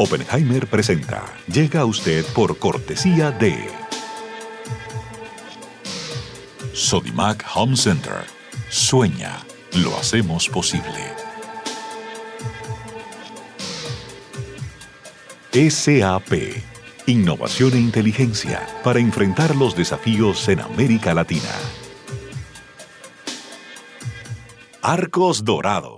Oppenheimer presenta. Llega a usted por cortesía de Sodimac Home Center. Sueña, lo hacemos posible. SAP. Innovación e inteligencia para enfrentar los desafíos en América Latina. Arcos Dorados.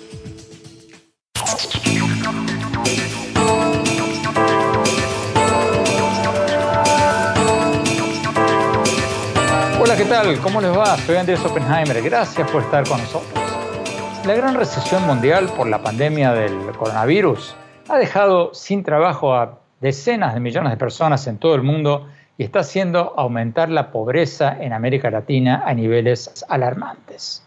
¿Cómo les va? Soy Andrés Oppenheimer. Gracias por estar con nosotros. La gran recesión mundial por la pandemia del coronavirus ha dejado sin trabajo a decenas de millones de personas en todo el mundo y está haciendo aumentar la pobreza en América Latina a niveles alarmantes.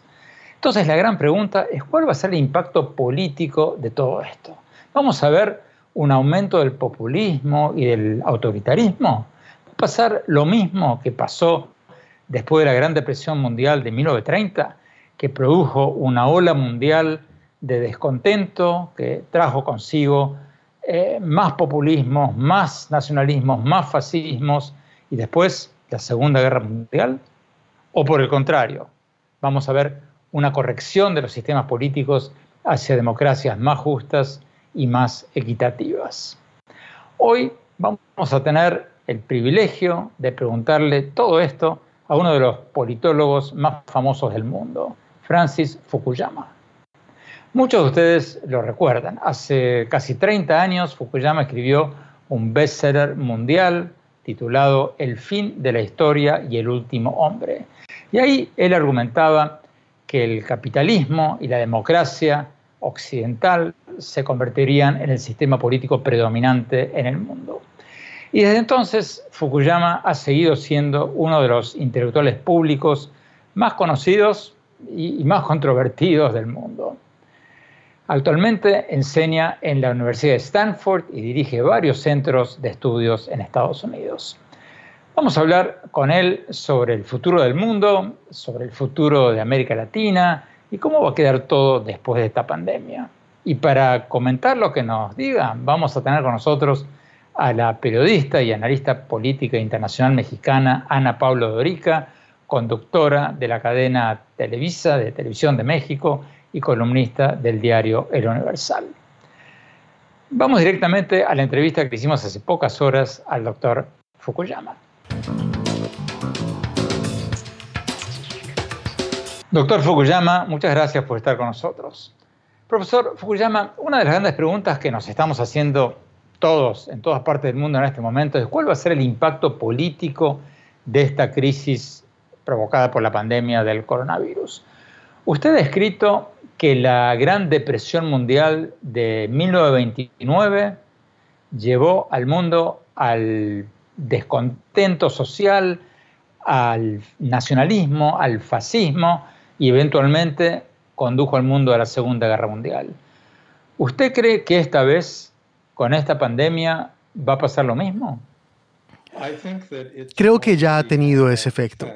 Entonces la gran pregunta es cuál va a ser el impacto político de todo esto. ¿Vamos a ver un aumento del populismo y del autoritarismo? ¿Va a pasar lo mismo que pasó después de la Gran Depresión Mundial de 1930, que produjo una ola mundial de descontento que trajo consigo eh, más populismos, más nacionalismos, más fascismos y después la Segunda Guerra Mundial? ¿O por el contrario, vamos a ver una corrección de los sistemas políticos hacia democracias más justas y más equitativas? Hoy vamos a tener el privilegio de preguntarle todo esto a uno de los politólogos más famosos del mundo, Francis Fukuyama. Muchos de ustedes lo recuerdan. Hace casi 30 años Fukuyama escribió un bestseller mundial titulado El fin de la historia y el último hombre. Y ahí él argumentaba que el capitalismo y la democracia occidental se convertirían en el sistema político predominante en el mundo. Y desde entonces Fukuyama ha seguido siendo uno de los intelectuales públicos más conocidos y más controvertidos del mundo. Actualmente enseña en la Universidad de Stanford y dirige varios centros de estudios en Estados Unidos. Vamos a hablar con él sobre el futuro del mundo, sobre el futuro de América Latina y cómo va a quedar todo después de esta pandemia. Y para comentar lo que nos diga, vamos a tener con nosotros a la periodista y analista política internacional mexicana Ana Pablo Dorica, conductora de la cadena Televisa de Televisión de México y columnista del diario El Universal. Vamos directamente a la entrevista que hicimos hace pocas horas al doctor Fukuyama. Doctor Fukuyama, muchas gracias por estar con nosotros. Profesor Fukuyama, una de las grandes preguntas que nos estamos haciendo todos, en todas partes del mundo en este momento, es cuál va a ser el impacto político de esta crisis provocada por la pandemia del coronavirus. Usted ha escrito que la Gran Depresión Mundial de 1929 llevó al mundo al descontento social, al nacionalismo, al fascismo y eventualmente condujo al mundo a la Segunda Guerra Mundial. ¿Usted cree que esta vez ¿Con esta pandemia va a pasar lo mismo? Creo que ya ha tenido ese efecto.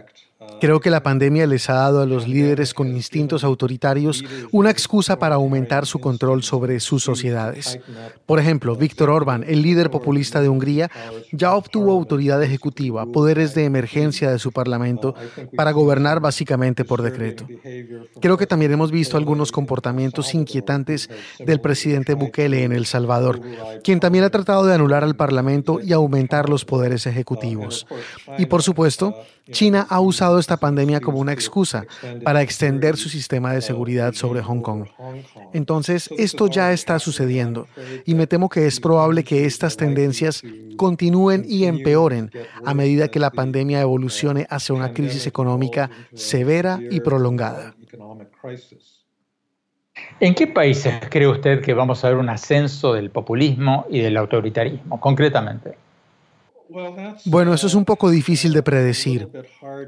Creo que la pandemia les ha dado a los líderes con instintos autoritarios una excusa para aumentar su control sobre sus sociedades. Por ejemplo, Víctor Orbán, el líder populista de Hungría, ya obtuvo autoridad ejecutiva, poderes de emergencia de su parlamento para gobernar básicamente por decreto. Creo que también hemos visto algunos comportamientos inquietantes del presidente Bukele en El Salvador, quien también ha tratado de anular al parlamento y aumentar los poderes ejecutivos. Y por supuesto, China ha usado esta pandemia como una excusa para extender su sistema de seguridad sobre Hong Kong. Entonces, esto ya está sucediendo y me temo que es probable que estas tendencias continúen y empeoren a medida que la pandemia evolucione hacia una crisis económica severa y prolongada. ¿En qué países cree usted que vamos a ver un ascenso del populismo y del autoritarismo, concretamente? Bueno, eso es un poco difícil de predecir,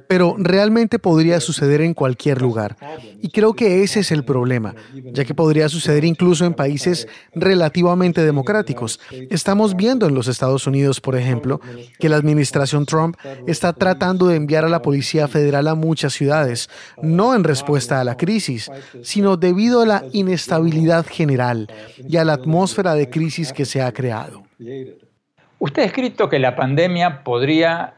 pero realmente podría suceder en cualquier lugar. Y creo que ese es el problema, ya que podría suceder incluso en países relativamente democráticos. Estamos viendo en los Estados Unidos, por ejemplo, que la administración Trump está tratando de enviar a la Policía Federal a muchas ciudades, no en respuesta a la crisis, sino debido a la inestabilidad general y a la atmósfera de crisis que se ha creado. Usted ha escrito que la pandemia podría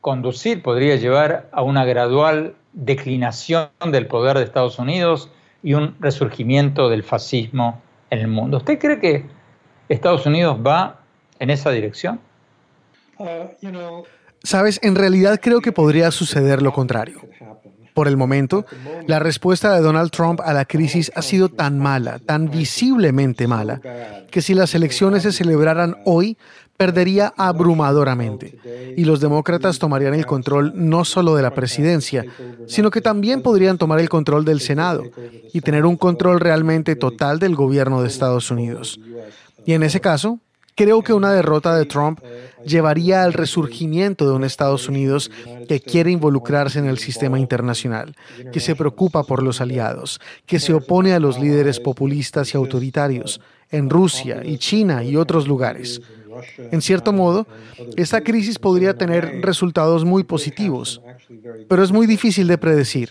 conducir, podría llevar a una gradual declinación del poder de Estados Unidos y un resurgimiento del fascismo en el mundo. ¿Usted cree que Estados Unidos va en esa dirección? Sabes, en realidad creo que podría suceder lo contrario. Por el momento, la respuesta de Donald Trump a la crisis ha sido tan mala, tan visiblemente mala, que si las elecciones se celebraran hoy, perdería abrumadoramente y los demócratas tomarían el control no solo de la presidencia, sino que también podrían tomar el control del Senado y tener un control realmente total del gobierno de Estados Unidos. Y en ese caso, creo que una derrota de Trump llevaría al resurgimiento de un Estados Unidos que quiere involucrarse en el sistema internacional, que se preocupa por los aliados, que se opone a los líderes populistas y autoritarios en Rusia y China y otros lugares. En cierto modo, esta crisis podría tener resultados muy positivos, pero es muy difícil de predecir.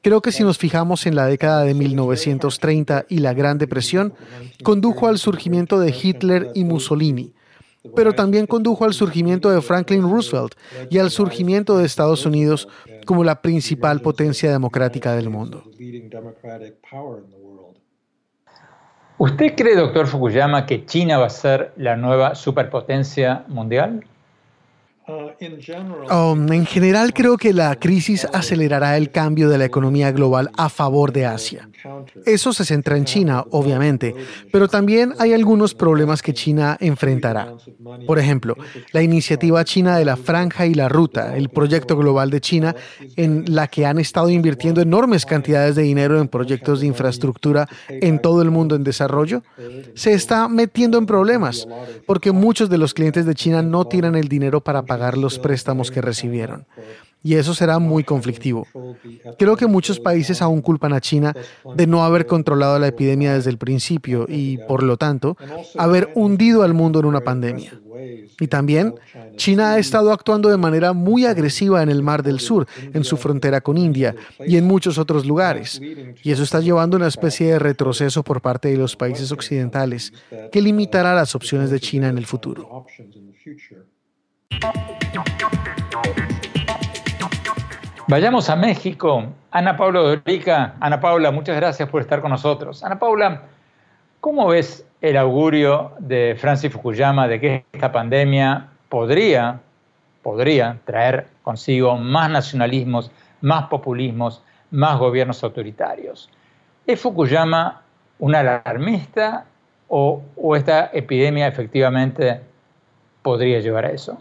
Creo que si nos fijamos en la década de 1930 y la Gran Depresión, condujo al surgimiento de Hitler y Mussolini, pero también condujo al surgimiento de Franklin Roosevelt y al surgimiento de Estados Unidos como la principal potencia democrática del mundo. ¿Usted cree, doctor Fukuyama, que China va a ser la nueva superpotencia mundial? Um, en general creo que la crisis acelerará el cambio de la economía global a favor de Asia. Eso se centra en China, obviamente, pero también hay algunos problemas que China enfrentará. Por ejemplo, la iniciativa china de la Franja y la Ruta, el proyecto global de China, en la que han estado invirtiendo enormes cantidades de dinero en proyectos de infraestructura en todo el mundo en desarrollo, se está metiendo en problemas, porque muchos de los clientes de China no tienen el dinero para pagar los préstamos que recibieron. Y eso será muy conflictivo. Creo que muchos países aún culpan a China de no haber controlado la epidemia desde el principio y, por lo tanto, haber hundido al mundo en una pandemia. Y también, China ha estado actuando de manera muy agresiva en el Mar del Sur, en su frontera con India y en muchos otros lugares. Y eso está llevando a una especie de retroceso por parte de los países occidentales que limitará las opciones de China en el futuro. Vayamos a México. Ana Paula Dorica. Ana Paula, muchas gracias por estar con nosotros. Ana Paula, ¿cómo ves el augurio de Francis Fukuyama de que esta pandemia podría, podría traer consigo más nacionalismos, más populismos, más gobiernos autoritarios? ¿Es Fukuyama un alarmista o, o esta epidemia efectivamente podría llevar a eso?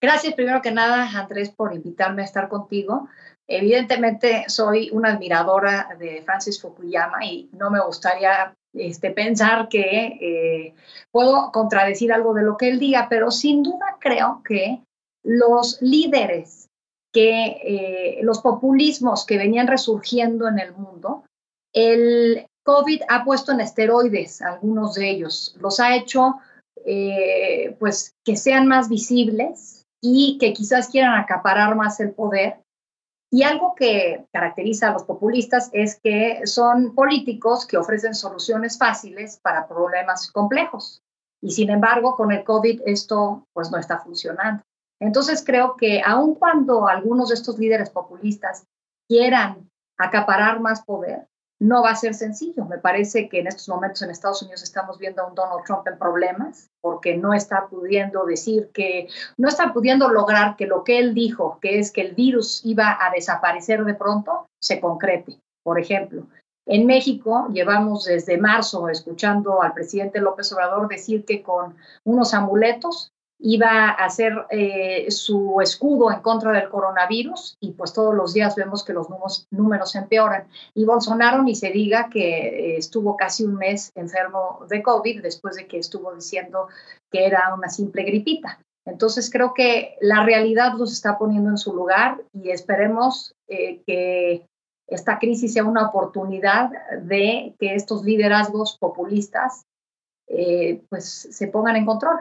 Gracias primero que nada, Andrés, por invitarme a estar contigo. Evidentemente soy una admiradora de Francis Fukuyama y no me gustaría este, pensar que eh, puedo contradecir algo de lo que él diga, pero sin duda creo que los líderes, que eh, los populismos que venían resurgiendo en el mundo, el COVID ha puesto en esteroides algunos de ellos, los ha hecho eh, pues que sean más visibles, y que quizás quieran acaparar más el poder Y algo que caracteriza a los populistas es que son políticos que ofrecen soluciones fáciles para problemas complejos. Y sin embargo, con el COVID esto pues no está funcionando. Entonces creo que aun cuando algunos de estos líderes populistas quieran acaparar más poder, no va a ser sencillo. Me parece que en estos momentos en Estados Unidos estamos viendo a un Donald Trump en problemas porque no está pudiendo decir que, no está pudiendo lograr que lo que él dijo, que es que el virus iba a desaparecer de pronto, se concrete. Por ejemplo, en México llevamos desde marzo escuchando al presidente López Obrador decir que con unos amuletos iba a hacer eh, su escudo en contra del coronavirus y pues todos los días vemos que los números, números empeoran. Y Bolsonaro ni se diga que eh, estuvo casi un mes enfermo de COVID después de que estuvo diciendo que era una simple gripita. Entonces creo que la realidad los está poniendo en su lugar y esperemos eh, que esta crisis sea una oportunidad de que estos liderazgos populistas pues se pongan en control.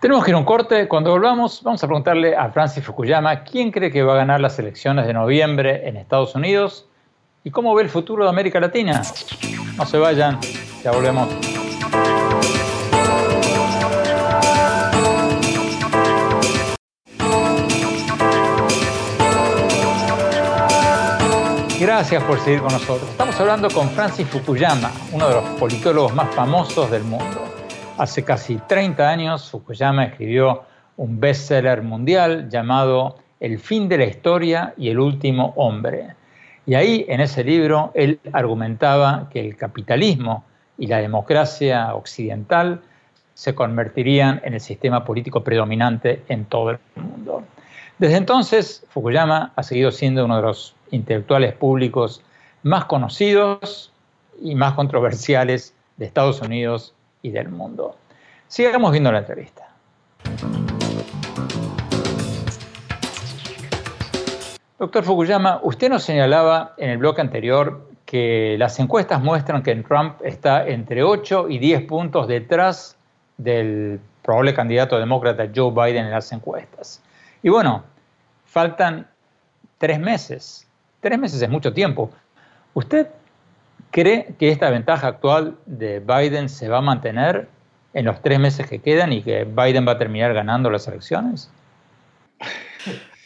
Tenemos que ir a un corte. Cuando volvamos, vamos a preguntarle a Francis Fukuyama quién cree que va a ganar las elecciones de noviembre en Estados Unidos y cómo ve el futuro de América Latina. No se vayan, ya volvemos. Gracias por seguir con nosotros. Estamos hablando con Francis Fukuyama, uno de los politólogos más famosos del mundo. Hace casi 30 años, Fukuyama escribió un bestseller mundial llamado El fin de la historia y el último hombre. Y ahí, en ese libro, él argumentaba que el capitalismo y la democracia occidental se convertirían en el sistema político predominante en todo el mundo. Desde entonces, Fukuyama ha seguido siendo uno de los intelectuales públicos más conocidos y más controversiales de Estados Unidos y del mundo. Sigamos viendo la entrevista. Doctor Fukuyama, usted nos señalaba en el bloque anterior que las encuestas muestran que Trump está entre 8 y 10 puntos detrás del probable candidato demócrata Joe Biden en las encuestas. Y bueno, faltan tres meses. Tres meses es mucho tiempo. ¿Usted ¿Cree que esta ventaja actual de Biden se va a mantener en los tres meses que quedan y que Biden va a terminar ganando las elecciones?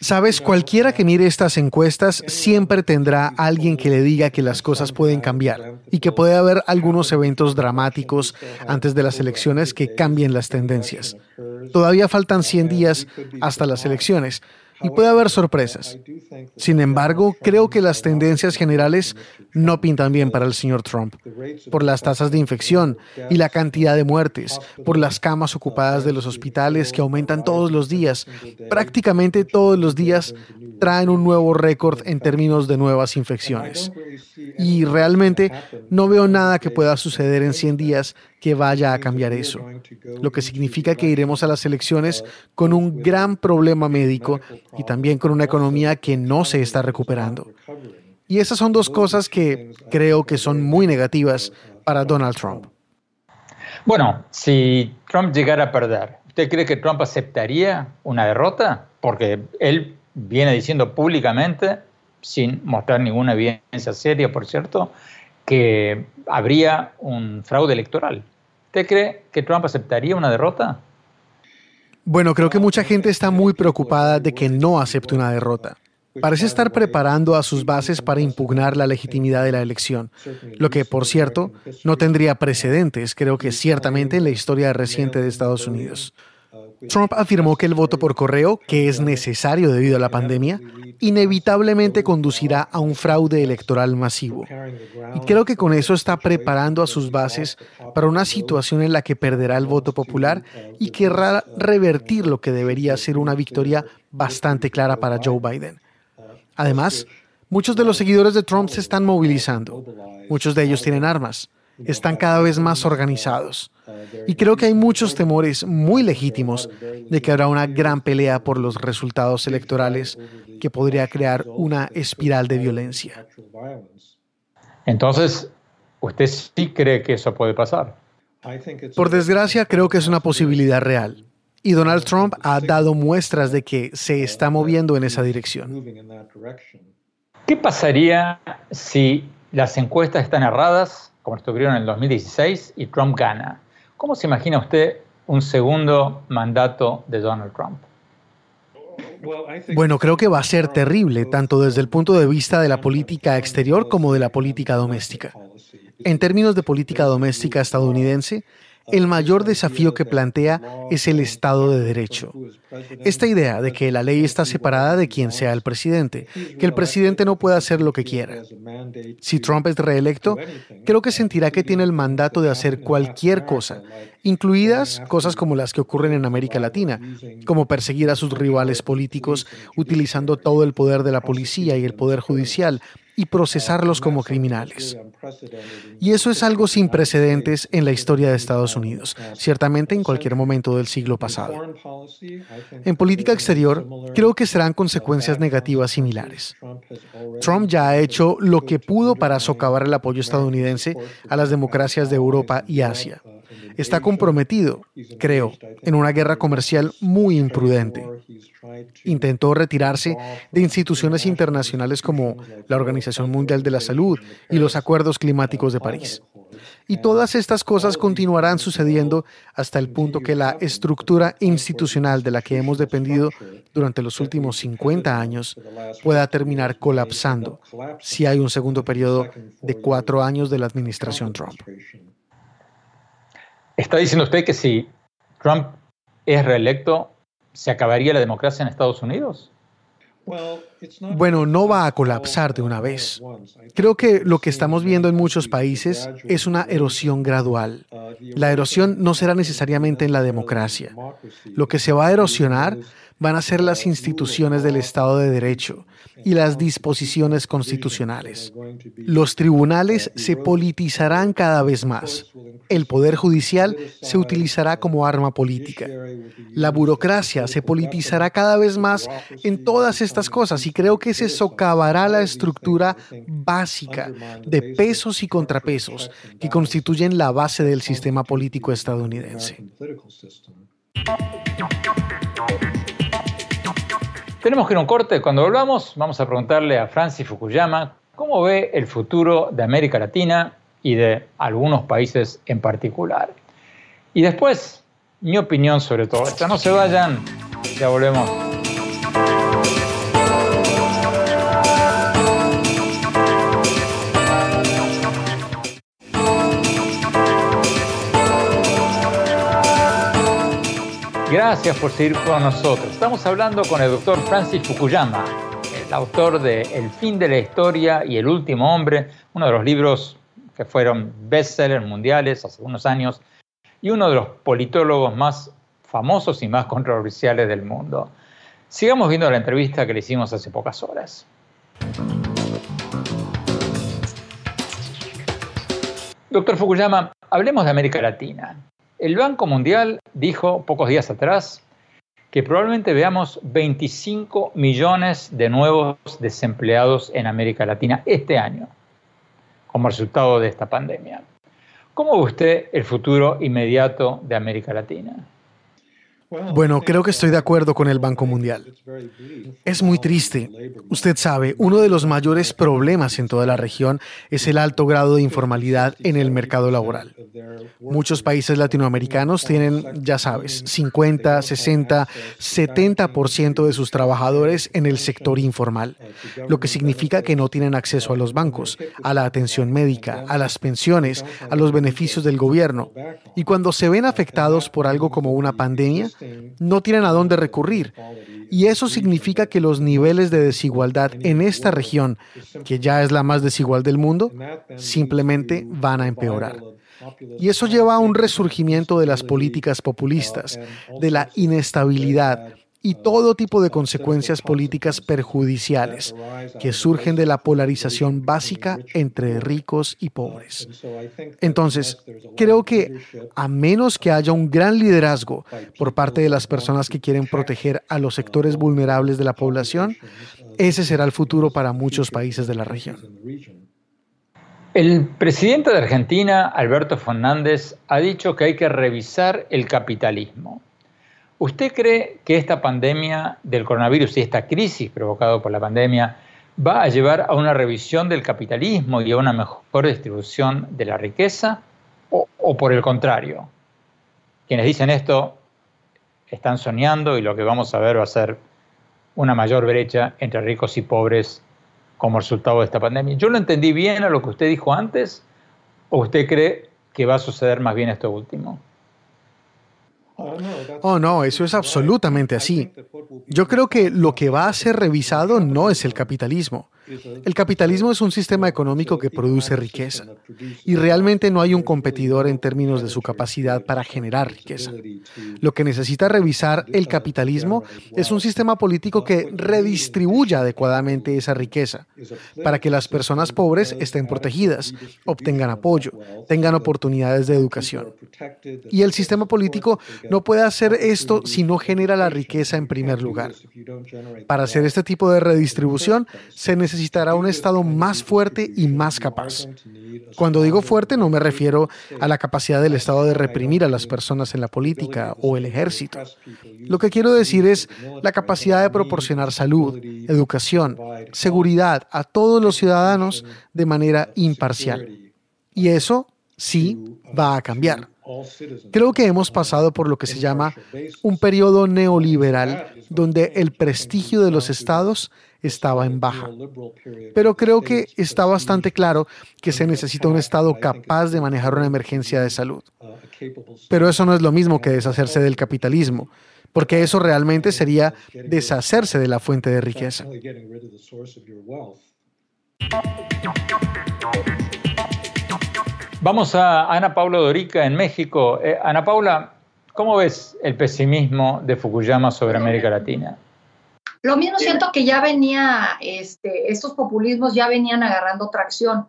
Sabes, cualquiera que mire estas encuestas siempre tendrá alguien que le diga que las cosas pueden cambiar y que puede haber algunos eventos dramáticos antes de las elecciones que cambien las tendencias. Todavía faltan 100 días hasta las elecciones, y puede haber sorpresas. Sin embargo, creo que las tendencias generales no pintan bien para el señor Trump, por las tasas de infección y la cantidad de muertes, por las camas ocupadas de los hospitales que aumentan todos los días. Prácticamente todos los días traen un nuevo récord en términos de nuevas infecciones. Y realmente no veo nada que pueda suceder en 100 días que vaya a cambiar eso, lo que significa que iremos a las elecciones con un gran problema médico y también con una economía que no se está recuperando. Y esas son dos cosas que creo que son muy negativas para Donald Trump. Bueno, si Trump llegara a perder, ¿usted cree que Trump aceptaría una derrota? Porque él viene diciendo públicamente, sin mostrar ninguna evidencia seria, por cierto, que habría un fraude electoral. ¿Usted cree que Trump aceptaría una derrota? Bueno, creo que mucha gente está muy preocupada de que no acepte una derrota. Parece estar preparando a sus bases para impugnar la legitimidad de la elección, lo que, por cierto, no tendría precedentes, creo que ciertamente en la historia reciente de Estados Unidos. Trump afirmó que el voto por correo, que es necesario debido a la pandemia, inevitablemente conducirá a un fraude electoral masivo. Y creo que con eso está preparando a sus bases para una situación en la que perderá el voto popular y querrá revertir lo que debería ser una victoria bastante clara para Joe Biden. Además, muchos de los seguidores de Trump se están movilizando. Muchos de ellos tienen armas. Están cada vez más organizados. Y creo que hay muchos temores muy legítimos de que habrá una gran pelea por los resultados electorales que podría crear una espiral de violencia. Entonces, ¿usted sí cree que eso puede pasar? Por desgracia, creo que es una posibilidad real. Y Donald Trump ha dado muestras de que se está moviendo en esa dirección. ¿Qué pasaría si las encuestas están erradas, como estuvieron en el 2016, y Trump gana? ¿Cómo se imagina usted un segundo mandato de Donald Trump? Bueno, creo que va a ser terrible, tanto desde el punto de vista de la política exterior como de la política doméstica. En términos de política doméstica estadounidense, el mayor desafío que plantea es el Estado de Derecho. Esta idea de que la ley está separada de quien sea el presidente, que el presidente no puede hacer lo que quiera. Si Trump es reelecto, creo que sentirá que tiene el mandato de hacer cualquier cosa, incluidas cosas como las que ocurren en América Latina, como perseguir a sus rivales políticos utilizando todo el poder de la policía y el poder judicial y procesarlos como criminales. Y eso es algo sin precedentes en la historia de Estados Unidos, ciertamente en cualquier momento del siglo pasado. En política exterior, creo que serán consecuencias negativas similares. Trump ya ha hecho lo que pudo para socavar el apoyo estadounidense a las democracias de Europa y Asia está comprometido, creo, en una guerra comercial muy imprudente. Intentó retirarse de instituciones internacionales como la Organización Mundial de la Salud y los Acuerdos Climáticos de París. Y todas estas cosas continuarán sucediendo hasta el punto que la estructura institucional de la que hemos dependido durante los últimos 50 años pueda terminar colapsando si hay un segundo periodo de cuatro años de la administración Trump. ¿Está diciendo usted que si Trump es reelecto, se acabaría la democracia en Estados Unidos? Bueno, no va a colapsar de una vez. Creo que lo que estamos viendo en muchos países es una erosión gradual. La erosión no será necesariamente en la democracia. Lo que se va a erosionar van a ser las instituciones del Estado de Derecho y las disposiciones constitucionales. Los tribunales se politizarán cada vez más. El poder judicial se utilizará como arma política. La burocracia se politizará cada vez más en todas estas cosas y creo que se socavará la estructura básica de pesos y contrapesos que constituyen la base del sistema político estadounidense. Tenemos que ir a un corte. Cuando volvamos, vamos a preguntarle a Francis Fukuyama cómo ve el futuro de América Latina y de algunos países en particular. Y después, mi opinión sobre todo esto. No se vayan, ya volvemos. Gracias por seguir con nosotros. Estamos hablando con el doctor Francis Fukuyama, el autor de El fin de la historia y El último hombre, uno de los libros que fueron bestsellers mundiales hace unos años y uno de los politólogos más famosos y más controversiales del mundo. Sigamos viendo la entrevista que le hicimos hace pocas horas. Doctor Fukuyama, hablemos de América Latina. El Banco Mundial dijo pocos días atrás que probablemente veamos 25 millones de nuevos desempleados en América Latina este año como resultado de esta pandemia. ¿Cómo ve usted el futuro inmediato de América Latina? Bueno, creo que estoy de acuerdo con el Banco Mundial. Es muy triste. Usted sabe, uno de los mayores problemas en toda la región es el alto grado de informalidad en el mercado laboral. Muchos países latinoamericanos tienen, ya sabes, 50, 60, 70% de sus trabajadores en el sector informal, lo que significa que no tienen acceso a los bancos, a la atención médica, a las pensiones, a los beneficios del gobierno. Y cuando se ven afectados por algo como una pandemia, no tienen a dónde recurrir. Y eso significa que los niveles de desigualdad en esta región, que ya es la más desigual del mundo, simplemente van a empeorar. Y eso lleva a un resurgimiento de las políticas populistas, de la inestabilidad, y todo tipo de consecuencias políticas perjudiciales que surgen de la polarización básica entre ricos y pobres. Entonces, creo que a menos que haya un gran liderazgo por parte de las personas que quieren proteger a los sectores vulnerables de la población, ese será el futuro para muchos países de la región. El presidente de Argentina, Alberto Fernández, ha dicho que hay que revisar el capitalismo. ¿Usted cree que esta pandemia del coronavirus y esta crisis provocada por la pandemia va a llevar a una revisión del capitalismo y a una mejor distribución de la riqueza o, o por el contrario. Quienes dicen esto están soñando y lo que vamos a ver va a ser una mayor brecha entre ricos y pobres como resultado de esta pandemia. ¿Yo lo entendí bien a lo que usted dijo antes o usted cree que va a suceder más bien esto último? Oh, no, eso es absolutamente así. Yo creo que lo que va a ser revisado no es el capitalismo. El capitalismo es un sistema económico que produce riqueza y realmente no hay un competidor en términos de su capacidad para generar riqueza. Lo que necesita revisar el capitalismo es un sistema político que redistribuya adecuadamente esa riqueza para que las personas pobres estén protegidas, obtengan apoyo, tengan oportunidades de educación. Y el sistema político no puede hacer esto si no genera la riqueza en primer lugar. Para hacer este tipo de redistribución se necesita necesitará un Estado más fuerte y más capaz. Cuando digo fuerte no me refiero a la capacidad del Estado de reprimir a las personas en la política o el ejército. Lo que quiero decir es la capacidad de proporcionar salud, educación, seguridad a todos los ciudadanos de manera imparcial. Y eso sí va a cambiar. Creo que hemos pasado por lo que se llama un periodo neoliberal donde el prestigio de los estados estaba en baja. Pero creo que está bastante claro que se necesita un Estado capaz de manejar una emergencia de salud. Pero eso no es lo mismo que deshacerse del capitalismo, porque eso realmente sería deshacerse de la fuente de riqueza. Vamos a Ana Paula Dorica en México. Eh, Ana Paula, ¿cómo ves el pesimismo de Fukuyama sobre América Latina? Lo mismo siento que ya venía, este, estos populismos ya venían agarrando tracción.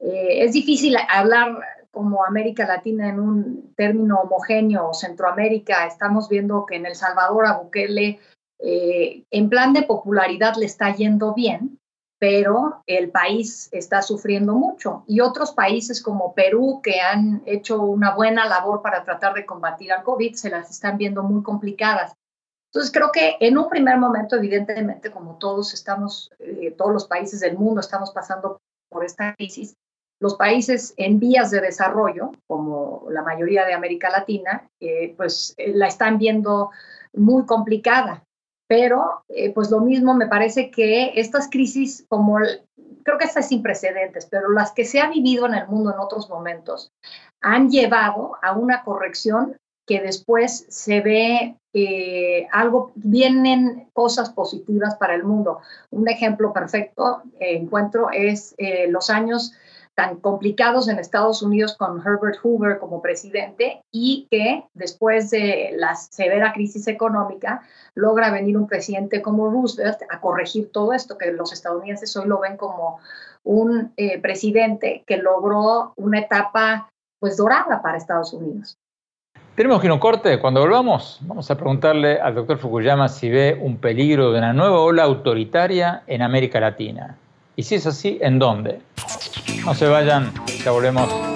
Eh, es difícil hablar como América Latina en un término homogéneo o Centroamérica. Estamos viendo que en El Salvador a Bukele eh, en plan de popularidad le está yendo bien, pero el país está sufriendo mucho. Y otros países como Perú, que han hecho una buena labor para tratar de combatir al COVID, se las están viendo muy complicadas. Entonces creo que en un primer momento, evidentemente, como todos estamos, eh, todos los países del mundo estamos pasando por esta crisis, los países en vías de desarrollo, como la mayoría de América Latina, eh, pues eh, la están viendo muy complicada. Pero, pues lo mismo me parece que estas crisis, como creo que estas sin precedentes, pero las que se ha vivido en el mundo en otros momentos, han llevado a una corrección que después se ve eh, algo, vienen cosas positivas para el mundo. Un ejemplo perfecto eh, encuentro es eh, los años tan complicados en Estados Unidos con Herbert Hoover como presidente y que después de la severa crisis económica logra venir un presidente como Roosevelt a corregir todo esto, que los estadounidenses hoy lo ven como un presidente que logró una etapa pues dorada para Estados Unidos. Tenemos que ir un corte. Cuando volvamos, vamos a preguntarle al doctor Fukuyama si ve un peligro de una nueva ola autoritaria en América Latina. Y si es así, ¿en dónde? No se vayan, ya volvemos.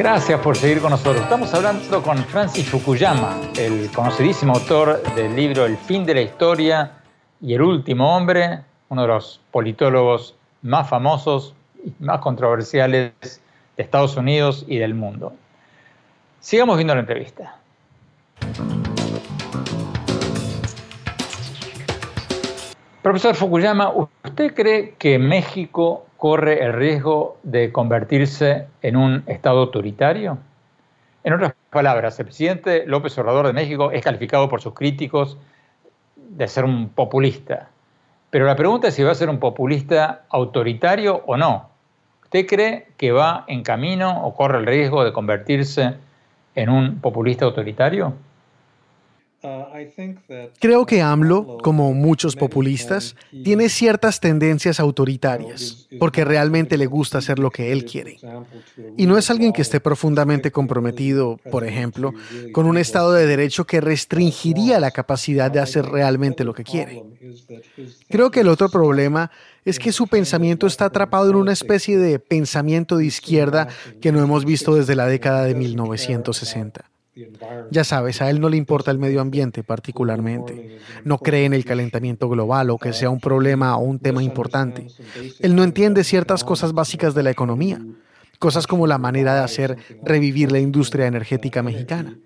Gracias por seguir con nosotros. Estamos hablando con Francis Fukuyama, el conocidísimo autor del libro El fin de la historia y el último hombre, uno de los politólogos más famosos y más controversiales de Estados Unidos y del mundo. Sigamos viendo la entrevista. Profesor Fukuyama, ¿usted cree que México corre el riesgo de convertirse en un Estado autoritario? En otras palabras, el presidente López Obrador de México es calificado por sus críticos de ser un populista. Pero la pregunta es si va a ser un populista autoritario o no. ¿Usted cree que va en camino o corre el riesgo de convertirse en un populista autoritario? Creo que AMLO, como muchos populistas, tiene ciertas tendencias autoritarias, porque realmente le gusta hacer lo que él quiere. Y no es alguien que esté profundamente comprometido, por ejemplo, con un Estado de Derecho que restringiría la capacidad de hacer realmente lo que quiere. Creo que el otro problema es que su pensamiento está atrapado en una especie de pensamiento de izquierda que no hemos visto desde la década de 1960. Ya sabes, a él no le importa el medio ambiente particularmente. No cree en el calentamiento global o que sea un problema o un tema importante. Él no entiende ciertas cosas básicas de la economía, cosas como la manera de hacer revivir la industria energética mexicana.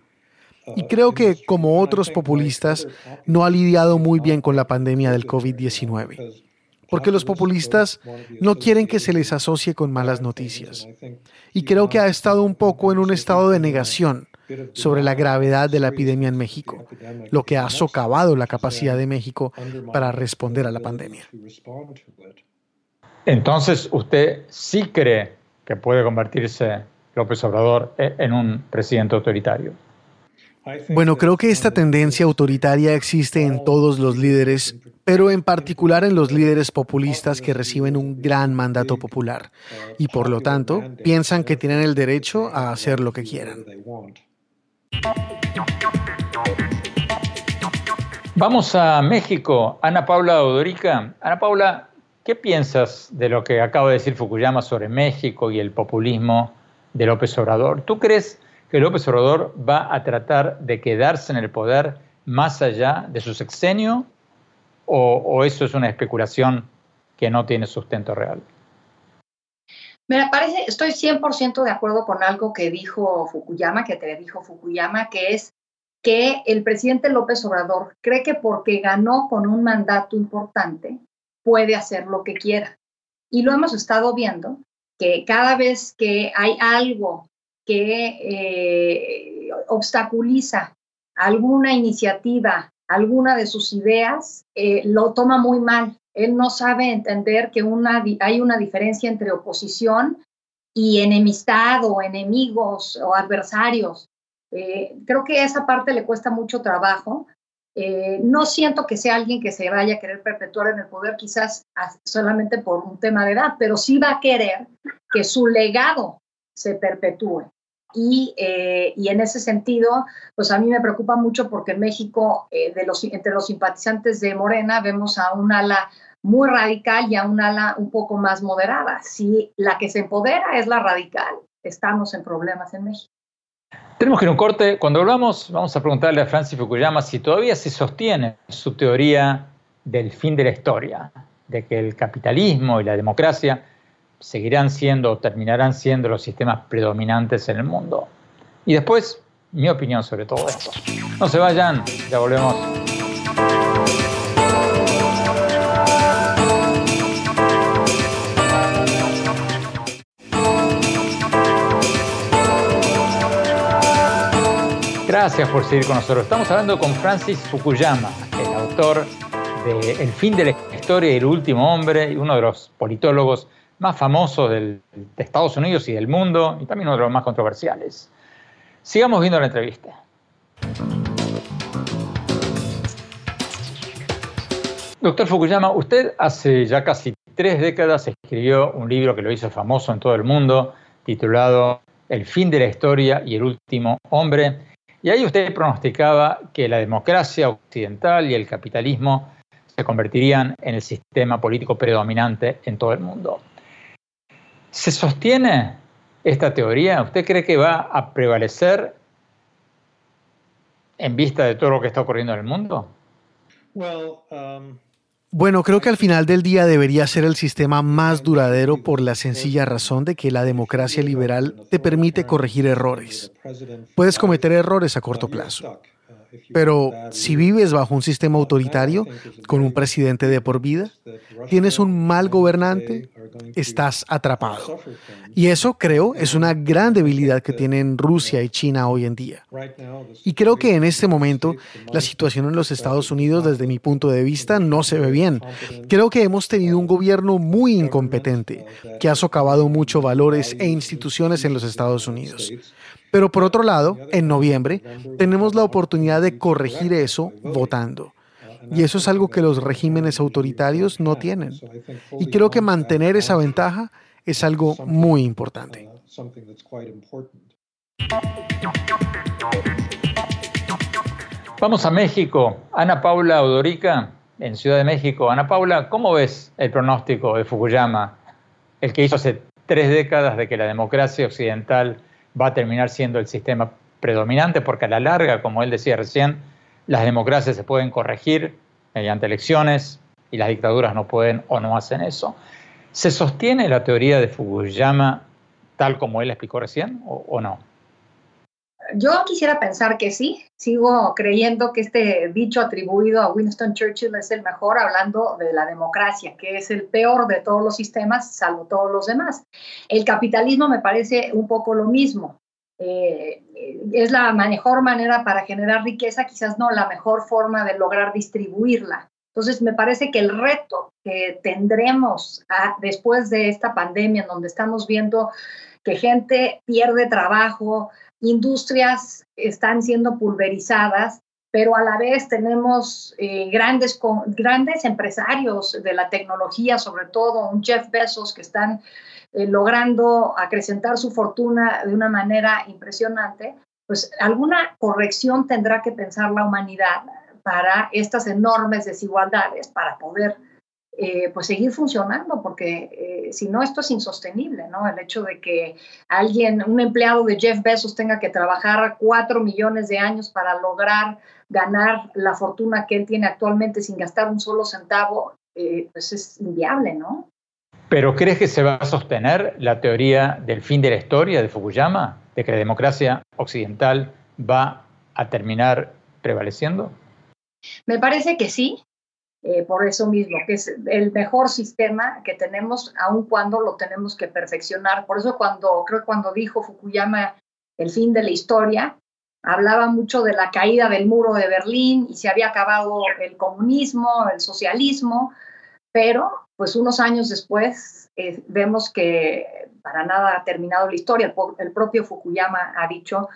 Y creo que, como otros populistas, no ha lidiado muy bien con la pandemia del COVID-19 porque los populistas no quieren que se les asocie con malas noticias. Y creo que ha estado un poco en un estado de negación sobre la gravedad de la epidemia en México, lo que ha socavado la capacidad de México para responder a la pandemia. Entonces, ¿usted sí cree que puede convertirse López Obrador en un presidente autoritario? Bueno, creo que esta tendencia autoritaria existe en todos los líderes, pero en particular en los líderes populistas que reciben un gran mandato popular y por lo tanto piensan que tienen el derecho a hacer lo que quieran. Vamos a México. Ana Paula Odorica. Ana Paula, ¿qué piensas de lo que acaba de decir Fukuyama sobre México y el populismo de López Obrador? ¿Tú crees que López Obrador va a tratar de quedarse en el poder más allá de su sexenio o, eso es una especulación que no tiene sustento real? Me parece, estoy 100% de acuerdo con algo que dijo Fukuyama, que te dijo Fukuyama, que es que el presidente López Obrador cree que porque ganó con un mandato importante, puede hacer lo que quiera. Y lo hemos estado viendo, que cada vez que hay algo que eh, obstaculiza alguna iniciativa, alguna de sus ideas, eh, lo toma muy mal. Él no sabe entender que una, hay una diferencia entre oposición y enemistad o enemigos o adversarios. Eh, creo que esa parte le cuesta mucho trabajo. no siento que sea alguien que se vaya a querer perpetuar en el poder, quizás solamente por un tema de edad, pero sí va a querer que su legado se perpetúe. Y, eh, y, en ese sentido, pues a mí me preocupa mucho porque en México, eh, de los, entre los simpatizantes de Morena, vemos a un ala muy radical y a un ala un poco más moderada. Si la que se empodera es la radical, estamos en problemas en México. Tenemos que ir un corte. Cuando volvamos, vamos a preguntarle a Francis Fukuyama si todavía se sostiene su teoría del fin de la historia, de que el capitalismo y la democracia seguirán siendo o terminarán siendo los sistemas predominantes en el mundo. Y después, mi opinión sobre todo esto. No se vayan, ya volvemos. Gracias por seguir con nosotros. Estamos hablando con Francis Fukuyama, el autor de El fin de la historia y el último hombre, y uno de los politólogos más famosos de Estados Unidos y del mundo, y también uno de los más controversiales. Sigamos viendo la entrevista. Doctor Fukuyama, usted hace ya casi tres décadas escribió un libro que lo hizo famoso en todo el mundo, titulado El fin de la historia y el último hombre. Y ahí usted pronosticaba que la democracia occidental y el capitalismo se convertirían en el sistema político predominante en todo el mundo. ¿Se sostiene esta teoría? ¿Usted cree que va a prevalecer en vista de todo lo que está ocurriendo en el mundo? Um, bueno, creo que al final del día debería ser el sistema más duradero por la sencilla razón de que la democracia liberal te permite corregir errores. Puedes cometer errores a corto plazo. Pero si vives bajo un sistema autoritario, con un presidente de por vida, tienes un mal gobernante, estás atrapado. Y eso, creo, es una gran debilidad que tienen Rusia y China hoy en día. Y creo que en este momento la situación en los Estados Unidos, desde mi punto de vista, no se ve bien. Creo que hemos tenido un gobierno muy incompetente, que ha socavado mucho valores e instituciones en los Estados Unidos. Pero por otro lado, en noviembre tenemos la oportunidad de corregir eso votando. Y eso es algo que los regímenes autoritarios no tienen. Y creo que mantener esa ventaja es algo muy importante. Vamos a México. Ana Paula Odorica, en Ciudad de México. Ana Paula, ¿cómo ves el pronóstico de Fukuyama, el que hizo hace tres décadas de que la democracia occidental va a terminar siendo el sistema predominante? Porque a la larga, como él decía recién, las democracias se pueden corregir mediante elecciones y las dictaduras no pueden o no hacen eso. ¿Se sostiene la teoría de Fukuyama tal como él explicó recién o, no? Yo quisiera pensar que sí. Sigo creyendo que este dicho atribuido a Winston Churchill es el mejor hablando de la democracia, que es el peor de todos los sistemas, salvo todos los demás. El capitalismo me parece un poco lo mismo. Eh, es la mejor manera para generar riqueza, quizás no la mejor forma de lograr distribuirla. Entonces, me parece que el reto que tendremos después de esta pandemia, en donde estamos viendo que gente pierde trabajo, industrias están siendo pulverizadas, pero a la vez tenemos eh, grandes, grandes empresarios de la tecnología, sobre todo un Jeff Bezos, que están eh, logrando acrecentar su fortuna de una manera impresionante, pues alguna corrección tendrá que pensar la humanidad para estas enormes desigualdades, para poder eh, pues seguir funcionando, porque eh, si no, esto es insostenible, ¿no? El hecho de que alguien, un empleado de Jeff Bezos tenga que trabajar cuatro millones de años para lograr ganar la fortuna que él tiene actualmente sin gastar un solo centavo, eh, pues es inviable, ¿no? ¿Pero crees que se va a sostener la teoría del fin de la historia de Fukuyama, de que la democracia occidental va a terminar prevaleciendo? Me parece que sí, eh, por eso mismo, que es el mejor sistema que tenemos, aun cuando lo tenemos que perfeccionar. Por eso cuando, creo que cuando dijo Fukuyama el fin de la historia, hablaba mucho de la caída del muro de Berlín y se había acabado el comunismo, el socialismo, pero pues unos años después eh, vemos que para nada ha terminado la historia. El, propio Fukuyama ha dicho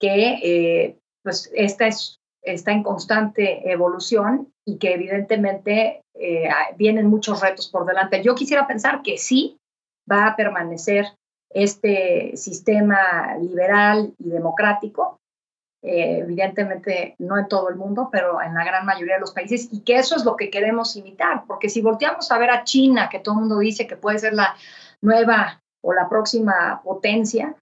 que eh, pues esta es está en constante evolución y que evidentemente eh, vienen muchos retos por delante. Yo quisiera pensar que sí va a permanecer este sistema liberal y democrático, eh, evidentemente no en todo el mundo, pero en la gran mayoría de los países, y que eso es lo que queremos imitar, porque si volteamos a ver a China, que todo el mundo dice que puede ser la nueva o la próxima potencia,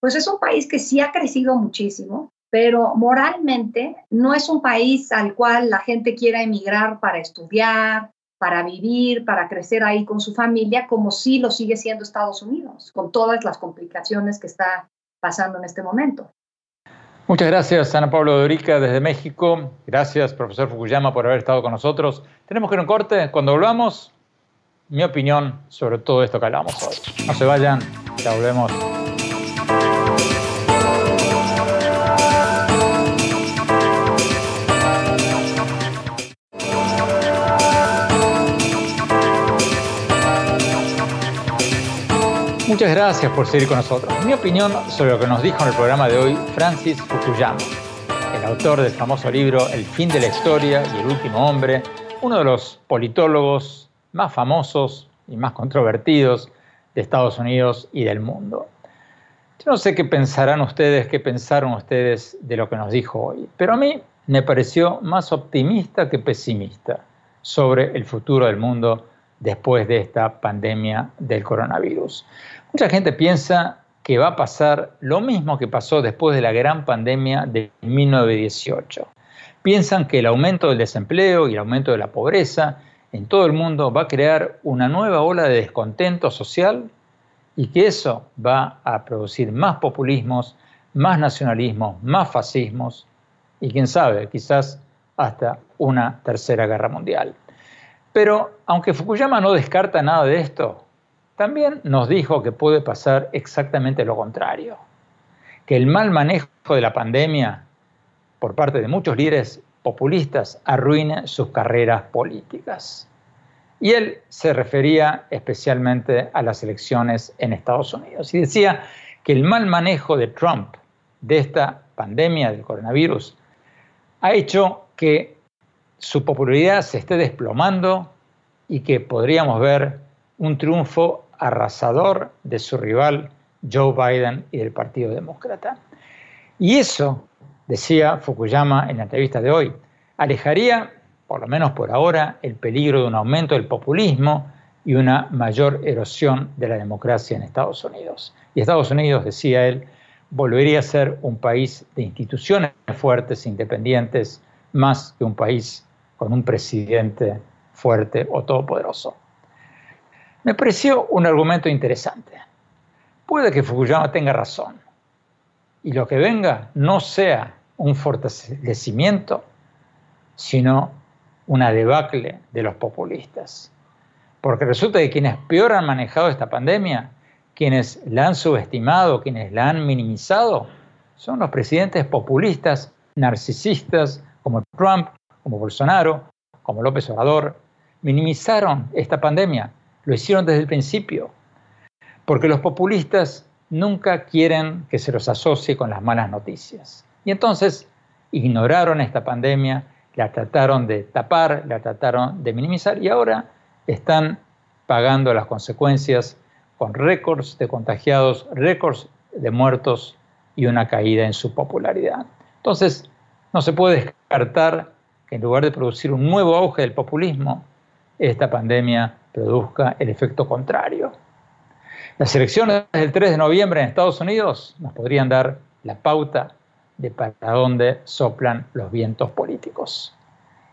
pues es un país que sí ha crecido muchísimo, pero moralmente no es un país al cual la gente quiera emigrar para estudiar, para vivir, para crecer ahí con su familia, como sí lo sigue siendo Estados Unidos, con todas las complicaciones que está pasando en este momento. Muchas gracias, Ana Pablo Dorica, desde México. Gracias, profesor Fukuyama, por haber estado con nosotros. Tenemos que ir a un corte. Cuando volvamos, mi opinión sobre todo esto que hablamos hoy. No se vayan, ya volvemos. Muchas gracias por seguir con nosotros. Mi opinión sobre lo que nos dijo en el programa de hoy Francis Fukuyama, el autor del famoso libro El fin de la historia y el último hombre, uno de los politólogos más famosos y más controvertidos de Estados Unidos y del mundo. Yo no sé qué pensarán ustedes, qué pensaron ustedes de lo que nos dijo hoy, pero a mí me pareció más optimista que pesimista sobre el futuro del mundo después de esta pandemia del coronavirus. Mucha gente piensa que va a pasar lo mismo que pasó después de la gran pandemia de 1918. Piensan que el aumento del desempleo y el aumento de la pobreza en todo el mundo va a crear una nueva ola de descontento social y que eso va a producir más populismos, más nacionalismos, más fascismos y quién sabe, quizás hasta una tercera guerra mundial. Pero aunque Fukuyama no descarta nada de esto, también nos dijo que puede pasar exactamente lo contrario, que el mal manejo de la pandemia por parte de muchos líderes populistas arruine sus carreras políticas. Y él se refería especialmente a las elecciones en Estados Unidos y decía que el mal manejo de Trump de esta pandemia del coronavirus ha hecho que su popularidad se esté desplomando y que podríamos ver un triunfo arrasador de su rival Joe Biden y del Partido Demócrata. Y eso, decía Fukuyama en la entrevista de hoy, alejaría por lo menos por ahora, el peligro de un aumento del populismo y una mayor erosión de la democracia en Estados Unidos. Y Estados Unidos, decía él, volvería a ser un país de instituciones fuertes, independientes, más que un país con un presidente fuerte o todopoderoso. Me pareció un argumento interesante. Puede que Fukuyama tenga razón y lo que venga no sea un fortalecimiento, sino una debacle de los populistas. Porque resulta que quienes peor han manejado esta pandemia, quienes la han subestimado, quienes la han minimizado, son los presidentes populistas, narcisistas, como Trump, como Bolsonaro, como López Obrador. Minimizaron esta pandemia, lo hicieron desde el principio, porque los populistas nunca quieren que se los asocie con las malas noticias. Y entonces ignoraron esta pandemia, la trataron de tapar, la trataron de minimizar y ahora están pagando las consecuencias con récords de contagiados, récords de muertos y una caída en su popularidad. Entonces, no se puede descartar que en lugar de producir un nuevo auge del populismo, esta pandemia produzca el efecto contrario. Las elecciones del 3 de noviembre en Estados Unidos nos podrían dar la pauta de para dónde soplan los vientos políticos.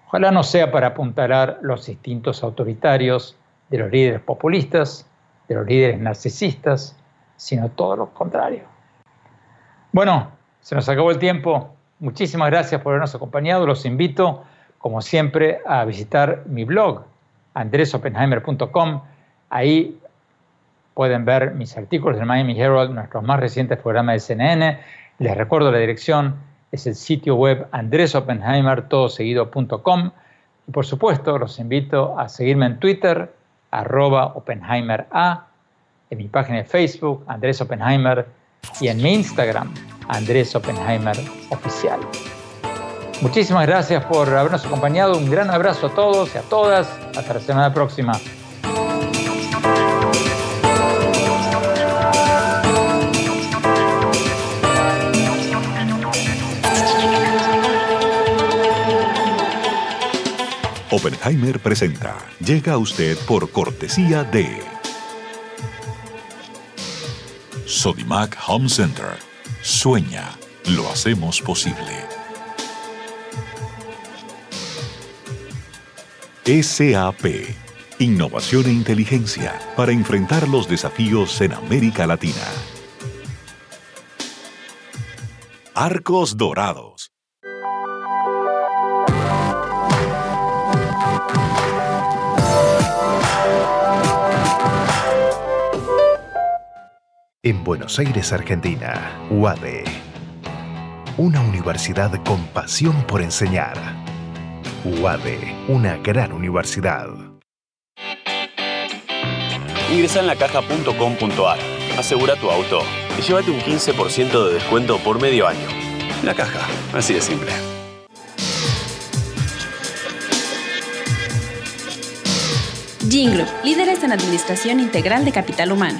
Ojalá no sea para apuntalar los instintos autoritarios de los líderes populistas, de los líderes narcisistas, sino todo lo contrario. Bueno, se nos acabó el tiempo. Muchísimas gracias por habernos acompañado. Los invito, como siempre, a visitar mi blog, andresopenheimer.com. Ahí pueden ver mis artículos del Miami Herald, nuestros más recientes programas de CNN. Les recuerdo la dirección, es el sitio web andresopenheimer.com. Y por supuesto, los invito a seguirme en Twitter, arroba en mi página de Facebook, Andrés Oppenheimer, y en mi Instagram, Andrés Oppenheimer Oficial. Muchísimas gracias por habernos acompañado. Un gran abrazo a todos y a todas. Hasta la semana próxima. Oppenheimer presenta. Llega a usted por cortesía de Sodimac Home Center. Sueña, lo hacemos posible. SAP. Innovación e inteligencia para enfrentar los desafíos en América Latina. Arcos Dorados En Buenos Aires, Argentina, UADE. Una universidad con pasión por enseñar. UADE, una gran universidad. Ingresa en lacaja.com.ar, asegura tu auto y llévate un 15% de descuento por medio año. La caja, así de simple. Gingroup, líderes en administración integral de capital humano.